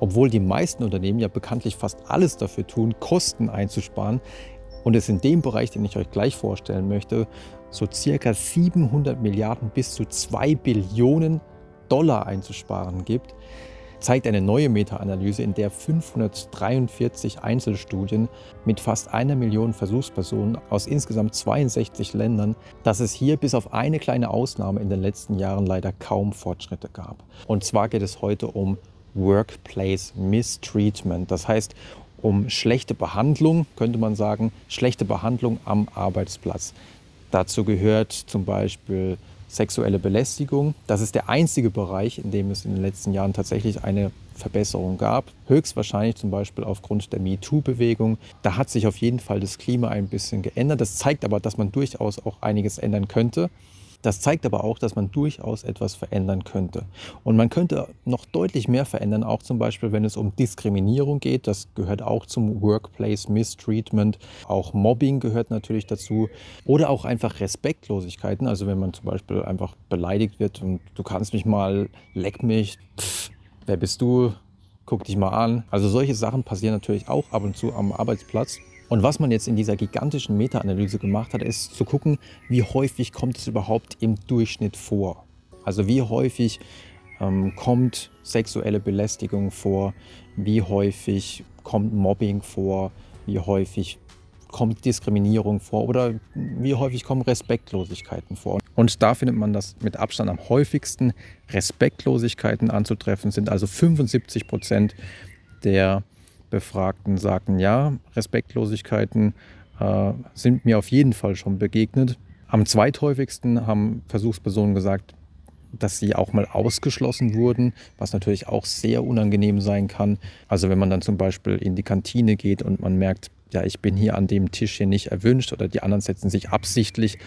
Obwohl die meisten Unternehmen ja bekanntlich fast alles dafür tun, Kosten einzusparen und es in dem Bereich, den ich euch gleich vorstellen möchte, so circa 700 Milliarden bis zu 2 Billionen Dollar einzusparen gibt, zeigt eine neue Meta-Analyse, in der 543 Einzelstudien mit fast einer Million Versuchspersonen aus insgesamt 62 Ländern, dass es hier bis auf eine kleine Ausnahme in den letzten Jahren leider kaum Fortschritte gab. Und zwar geht es heute um Workplace Mistreatment, das heißt um schlechte Behandlung, könnte man sagen, schlechte Behandlung am Arbeitsplatz. Dazu gehört zum Beispiel sexuelle Belästigung. Das ist der einzige Bereich, in dem es in den letzten Jahren tatsächlich eine Verbesserung gab. Höchstwahrscheinlich zum Beispiel aufgrund der MeToo-Bewegung. Da hat sich auf jeden Fall das Klima ein bisschen geändert. Das zeigt aber, dass man durchaus auch einiges ändern könnte. Das zeigt aber auch, dass man durchaus etwas verändern könnte. Und man könnte noch deutlich mehr verändern, auch zum Beispiel, wenn es um Diskriminierung geht. Das gehört auch zum Workplace Mistreatment. Auch Mobbing gehört natürlich dazu. Oder auch einfach Respektlosigkeiten. Also wenn man zum Beispiel einfach beleidigt wird und du kannst mich mal, leck mich, pff, wer bist du, guck dich mal an. Also solche Sachen passieren natürlich auch ab und zu am Arbeitsplatz. Und was man jetzt in dieser gigantischen Meta-Analyse gemacht hat, ist zu gucken, wie häufig kommt es überhaupt im Durchschnitt vor. Also wie häufig ähm, kommt sexuelle Belästigung vor, wie häufig kommt Mobbing vor, wie häufig kommt Diskriminierung vor oder wie häufig kommen Respektlosigkeiten vor. Und da findet man das mit Abstand am häufigsten. Respektlosigkeiten anzutreffen sind also 75 Prozent der Befragten sagten, ja, Respektlosigkeiten äh, sind mir auf jeden Fall schon begegnet. Am zweithäufigsten haben Versuchspersonen gesagt, dass sie auch mal ausgeschlossen wurden, was natürlich auch sehr unangenehm sein kann. Also wenn man dann zum Beispiel in die Kantine geht und man merkt, ja, ich bin hier an dem Tisch hier nicht erwünscht oder die anderen setzen sich absichtlich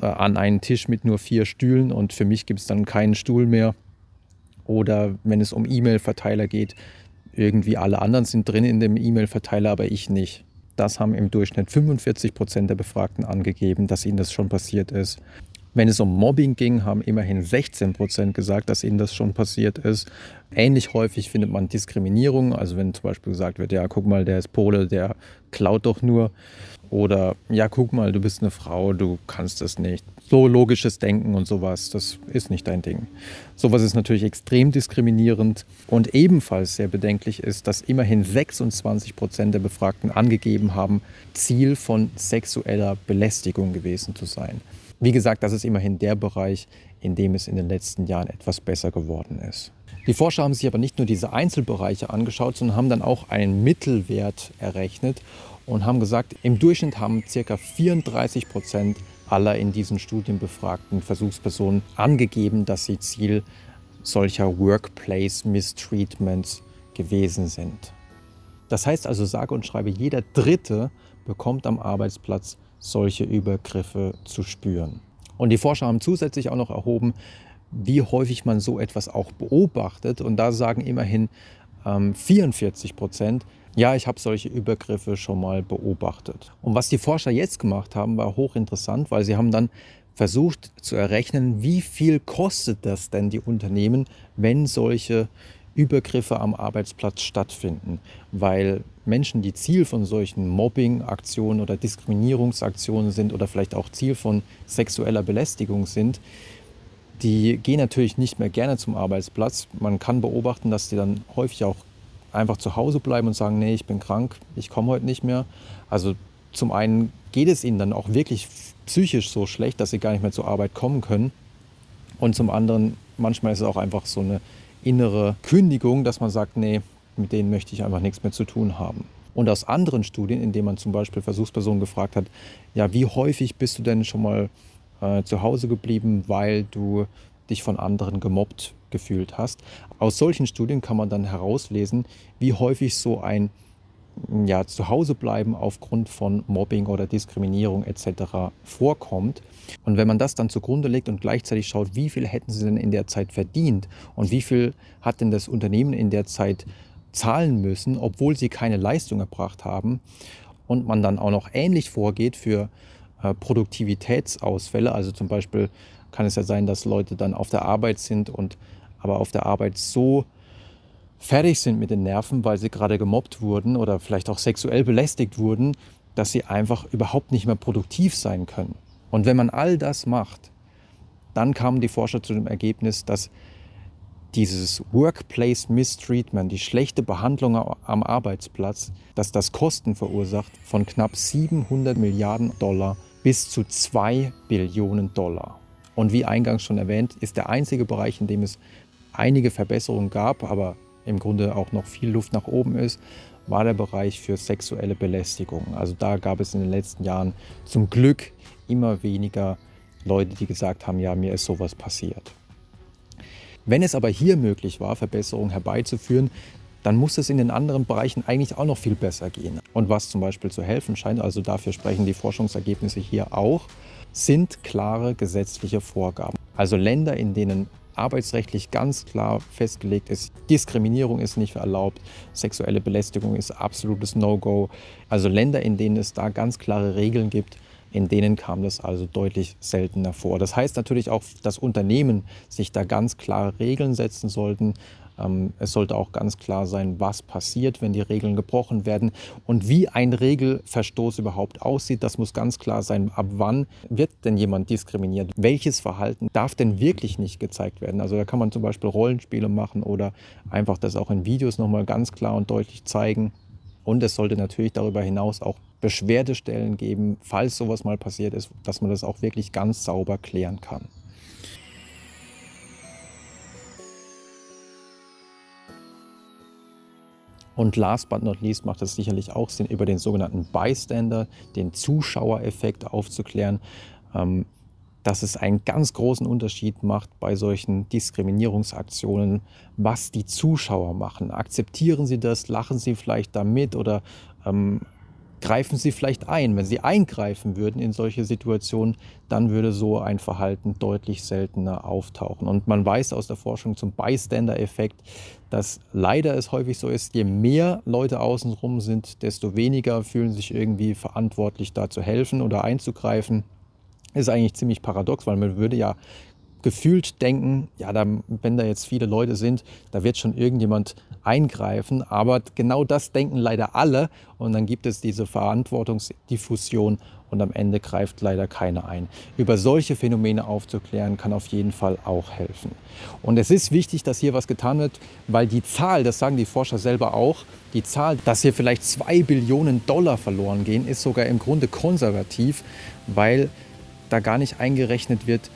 äh, an einen Tisch mit nur vier Stühlen und für mich gibt es dann keinen Stuhl mehr. Oder wenn es um E-Mail-Verteiler geht, irgendwie alle anderen sind drin in dem E-Mail-Verteiler, aber ich nicht. Das haben im Durchschnitt 45 Prozent der Befragten angegeben, dass ihnen das schon passiert ist. Wenn es um Mobbing ging, haben immerhin 16 Prozent gesagt, dass ihnen das schon passiert ist. Ähnlich häufig findet man Diskriminierung. Also wenn zum Beispiel gesagt wird, ja, guck mal, der ist Pole, der klaut doch nur. Oder ja, guck mal, du bist eine Frau, du kannst es nicht. So logisches Denken und sowas, das ist nicht dein Ding. Sowas ist natürlich extrem diskriminierend und ebenfalls sehr bedenklich ist, dass immerhin 26 Prozent der Befragten angegeben haben, Ziel von sexueller Belästigung gewesen zu sein. Wie gesagt, das ist immerhin der Bereich, in dem es in den letzten Jahren etwas besser geworden ist. Die Forscher haben sich aber nicht nur diese Einzelbereiche angeschaut, sondern haben dann auch einen Mittelwert errechnet und haben gesagt, im Durchschnitt haben ca. 34 Prozent aller in diesen Studien befragten Versuchspersonen angegeben, dass sie Ziel solcher Workplace Mistreatments gewesen sind. Das heißt also, sage und schreibe, jeder Dritte bekommt am Arbeitsplatz solche Übergriffe zu spüren. Und die Forscher haben zusätzlich auch noch erhoben, wie häufig man so etwas auch beobachtet. Und da sagen immerhin ähm, 44 Prozent, ja, ich habe solche Übergriffe schon mal beobachtet. Und was die Forscher jetzt gemacht haben, war hochinteressant, weil sie haben dann versucht zu errechnen, wie viel kostet das denn die Unternehmen, wenn solche Übergriffe am Arbeitsplatz stattfinden. Weil Menschen, die Ziel von solchen Mobbing-Aktionen oder Diskriminierungsaktionen sind oder vielleicht auch Ziel von sexueller Belästigung sind, die gehen natürlich nicht mehr gerne zum Arbeitsplatz. Man kann beobachten, dass die dann häufig auch einfach zu Hause bleiben und sagen, nee, ich bin krank, ich komme heute nicht mehr. Also zum einen geht es ihnen dann auch wirklich psychisch so schlecht, dass sie gar nicht mehr zur Arbeit kommen können. Und zum anderen, manchmal ist es auch einfach so eine innere Kündigung, dass man sagt, nee, mit denen möchte ich einfach nichts mehr zu tun haben. Und aus anderen Studien, in denen man zum Beispiel Versuchspersonen gefragt hat, ja, wie häufig bist du denn schon mal äh, zu Hause geblieben, weil du dich von anderen gemobbt gefühlt hast. Aus solchen Studien kann man dann herauslesen, wie häufig so ein ja, Zuhausebleiben aufgrund von Mobbing oder Diskriminierung etc. vorkommt. Und wenn man das dann zugrunde legt und gleichzeitig schaut, wie viel hätten sie denn in der Zeit verdient und wie viel hat denn das Unternehmen in der Zeit zahlen müssen, obwohl sie keine Leistung erbracht haben, und man dann auch noch ähnlich vorgeht für äh, Produktivitätsausfälle, also zum Beispiel kann es ja sein, dass Leute dann auf der Arbeit sind und aber auf der Arbeit so fertig sind mit den Nerven, weil sie gerade gemobbt wurden oder vielleicht auch sexuell belästigt wurden, dass sie einfach überhaupt nicht mehr produktiv sein können. Und wenn man all das macht, dann kamen die Forscher zu dem Ergebnis, dass dieses Workplace Mistreatment, die schlechte Behandlung am Arbeitsplatz, dass das Kosten verursacht von knapp 700 Milliarden Dollar bis zu 2 Billionen Dollar. Und wie eingangs schon erwähnt, ist der einzige Bereich, in dem es einige Verbesserungen gab, aber im Grunde auch noch viel Luft nach oben ist, war der Bereich für sexuelle Belästigung. Also da gab es in den letzten Jahren zum Glück immer weniger Leute, die gesagt haben, ja, mir ist sowas passiert. Wenn es aber hier möglich war, Verbesserungen herbeizuführen, dann muss es in den anderen Bereichen eigentlich auch noch viel besser gehen. Und was zum Beispiel zu helfen scheint, also dafür sprechen die Forschungsergebnisse hier auch, sind klare gesetzliche Vorgaben. Also Länder, in denen arbeitsrechtlich ganz klar festgelegt ist, Diskriminierung ist nicht erlaubt, sexuelle Belästigung ist absolutes No-Go. Also Länder, in denen es da ganz klare Regeln gibt, in denen kam das also deutlich seltener vor. Das heißt natürlich auch, dass Unternehmen sich da ganz klare Regeln setzen sollten. Ähm, es sollte auch ganz klar sein, was passiert, wenn die Regeln gebrochen werden und wie ein Regelverstoß überhaupt aussieht. Das muss ganz klar sein. Ab wann wird denn jemand diskriminiert? Welches Verhalten darf denn wirklich nicht gezeigt werden? Also da kann man zum Beispiel Rollenspiele machen oder einfach das auch in Videos nochmal ganz klar und deutlich zeigen. Und es sollte natürlich darüber hinaus auch Beschwerdestellen geben, falls sowas mal passiert ist, dass man das auch wirklich ganz sauber klären kann. Und last but not least macht es sicherlich auch Sinn, über den sogenannten Bystander, den Zuschauereffekt aufzuklären. Ähm, dass es einen ganz großen Unterschied macht bei solchen Diskriminierungsaktionen, was die Zuschauer machen. Akzeptieren sie das, lachen sie vielleicht damit oder ähm, greifen sie vielleicht ein. Wenn sie eingreifen würden in solche Situationen, dann würde so ein Verhalten deutlich seltener auftauchen. Und man weiß aus der Forschung zum Bystander-Effekt, dass leider es häufig so ist, je mehr Leute außenrum sind, desto weniger fühlen sich irgendwie verantwortlich, da zu helfen oder einzugreifen ist eigentlich ziemlich paradox, weil man würde ja gefühlt denken, ja, da, wenn da jetzt viele Leute sind, da wird schon irgendjemand eingreifen. Aber genau das denken leider alle. Und dann gibt es diese Verantwortungsdiffusion und am Ende greift leider keiner ein. Über solche Phänomene aufzuklären, kann auf jeden Fall auch helfen. Und es ist wichtig, dass hier was getan wird, weil die Zahl, das sagen die Forscher selber auch, die Zahl, dass hier vielleicht zwei Billionen Dollar verloren gehen, ist sogar im Grunde konservativ, weil da gar nicht eingerechnet wird,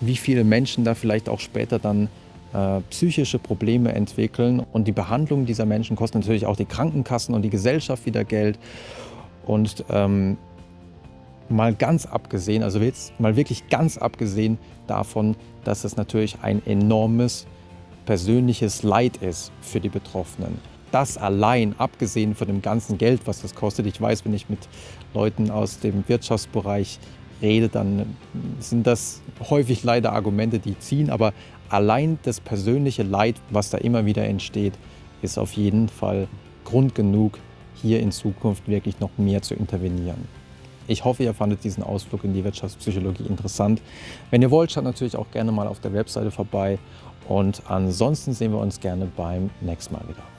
wie viele Menschen da vielleicht auch später dann äh, psychische Probleme entwickeln. Und die Behandlung dieser Menschen kostet natürlich auch die Krankenkassen und die Gesellschaft wieder Geld. Und ähm, mal ganz abgesehen, also jetzt mal wirklich ganz abgesehen davon, dass es natürlich ein enormes persönliches Leid ist für die Betroffenen. Das allein, abgesehen von dem ganzen Geld, was das kostet, ich weiß, wenn ich mit Leuten aus dem Wirtschaftsbereich rede, dann sind das häufig leider Argumente, die ziehen. Aber allein das persönliche Leid, was da immer wieder entsteht, ist auf jeden Fall Grund genug, hier in Zukunft wirklich noch mehr zu intervenieren. Ich hoffe, ihr fandet diesen Ausflug in die Wirtschaftspsychologie interessant. Wenn ihr wollt, schaut natürlich auch gerne mal auf der Webseite vorbei. Und ansonsten sehen wir uns gerne beim nächsten Mal wieder.